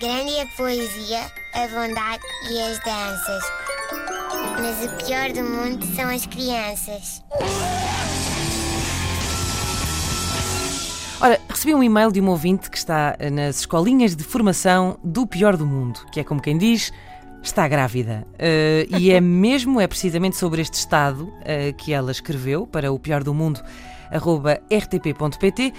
Grande é a poesia, a bondade e as danças. Mas o pior do mundo são as crianças. Ora, recebi um e-mail de um ouvinte que está eh, nas escolinhas de formação do pior do mundo, que é como quem diz, está grávida. Uh, e é mesmo, é precisamente sobre este estado uh, que ela escreveu para o pior do mundo rtp.pt,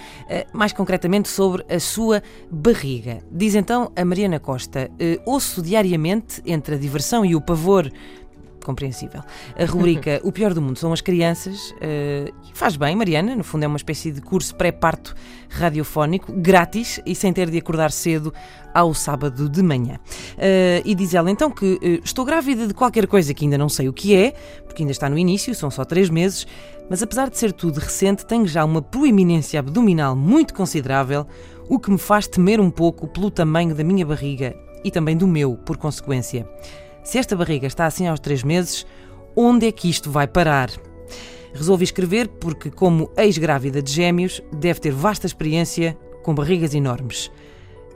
mais concretamente sobre a sua barriga. Diz então a Mariana Costa: ouço diariamente entre a diversão e o pavor compreensível. A rubrica O Pior do Mundo são as crianças. Uh, faz bem, Mariana, no fundo é uma espécie de curso pré-parto radiofónico, grátis e sem ter de acordar cedo ao sábado de manhã. Uh, e diz ela então que uh, estou grávida de qualquer coisa que ainda não sei o que é, porque ainda está no início, são só três meses, mas apesar de ser tudo recente, tenho já uma proeminência abdominal muito considerável, o que me faz temer um pouco pelo tamanho da minha barriga e também do meu, por consequência. Se esta barriga está assim aos três meses, onde é que isto vai parar? Resolvi escrever porque, como ex-grávida de gêmeos, deve ter vasta experiência com barrigas enormes.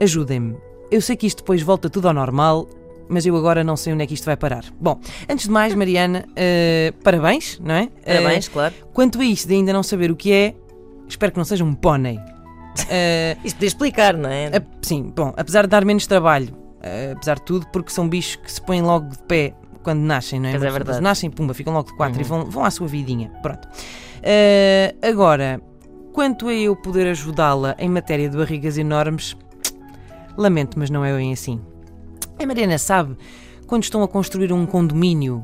Ajudem-me. Eu sei que isto depois volta tudo ao normal, mas eu agora não sei onde é que isto vai parar. Bom, antes de mais, Mariana, uh, parabéns, não é? Parabéns, uh, claro. Quanto a isto de ainda não saber o que é, espero que não seja um pônei. Uh, Isso podia explicar, não é? sim, bom, apesar de dar menos trabalho, uh, apesar de tudo, porque são bichos que se põem logo de pé quando nascem, não é? Mas é verdade. Nascem, pumba, ficam logo de quatro uhum. e vão, vão à sua vidinha. Pronto. Uh, agora, quanto a eu poder ajudá-la em matéria de barrigas enormes, lamento, mas não é bem assim. A Mariana sabe quando estão a construir um condomínio,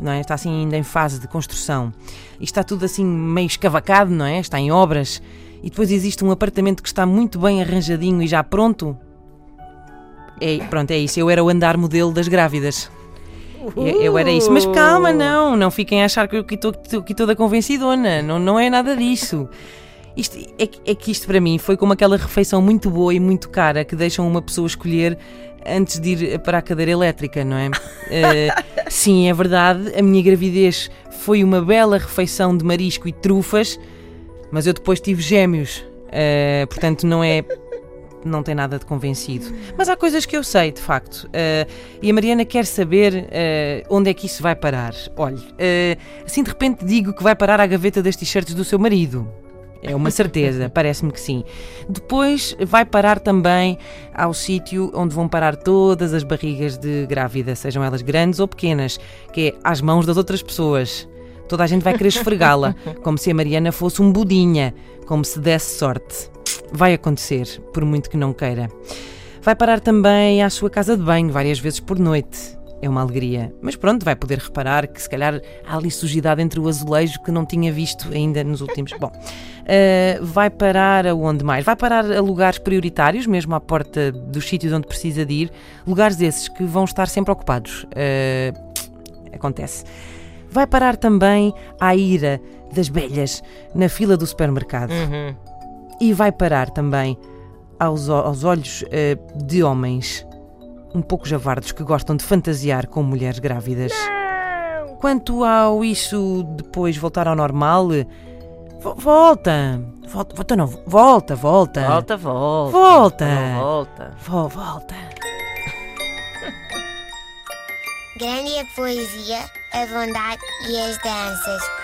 não é? Está assim ainda em fase de construção e está tudo assim meio escavacado, não é? Está em obras e depois existe um apartamento que está muito bem arranjadinho e já pronto é, pronto, é isso. Eu era o andar modelo das grávidas. Eu, eu era isso. Mas calma, não. Não fiquem a achar que eu estou aqui toda convencidona. Não, não é nada disso. Isto, é, é, que isto para mim foi como aquela refeição muito boa e muito cara que deixam uma pessoa escolher antes de ir para a cadeira elétrica, não é? uh, sim, é verdade. A minha gravidez foi uma bela refeição de marisco e trufas, mas eu depois tive gêmeos. Uh, portanto, não é não tem nada de convencido. Mas há coisas que eu sei, de facto. Uh, e a Mariana quer saber uh, onde é que isso vai parar. Olhe, uh, assim de repente digo que vai parar à gaveta das t-shirts do seu marido. É uma certeza, parece-me que sim. Depois vai parar também ao sítio onde vão parar todas as barrigas de grávida, sejam elas grandes ou pequenas, que é às mãos das outras pessoas. Toda a gente vai querer esfregá-la, como se a Mariana fosse um budinha, como se desse sorte vai acontecer, por muito que não queira. Vai parar também à sua casa de banho várias vezes por noite. É uma alegria. Mas pronto, vai poder reparar que se calhar há ali sujidade entre o azulejo que não tinha visto ainda nos últimos. Bom, uh, vai parar aonde mais? Vai parar a lugares prioritários, mesmo à porta dos sítios onde precisa de ir. Lugares esses que vão estar sempre ocupados. Uh, acontece. Vai parar também à ira das velhas na fila do supermercado. Uhum e vai parar também aos, aos olhos uh, de homens um pouco javardos que gostam de fantasiar com mulheres grávidas. Não. Quanto ao isso depois voltar ao normal, volta. Volta, volta não, volta, volta. Volta, volta. Volta. volta. Vo, volta. Grande a poesia, a bondade e as danças.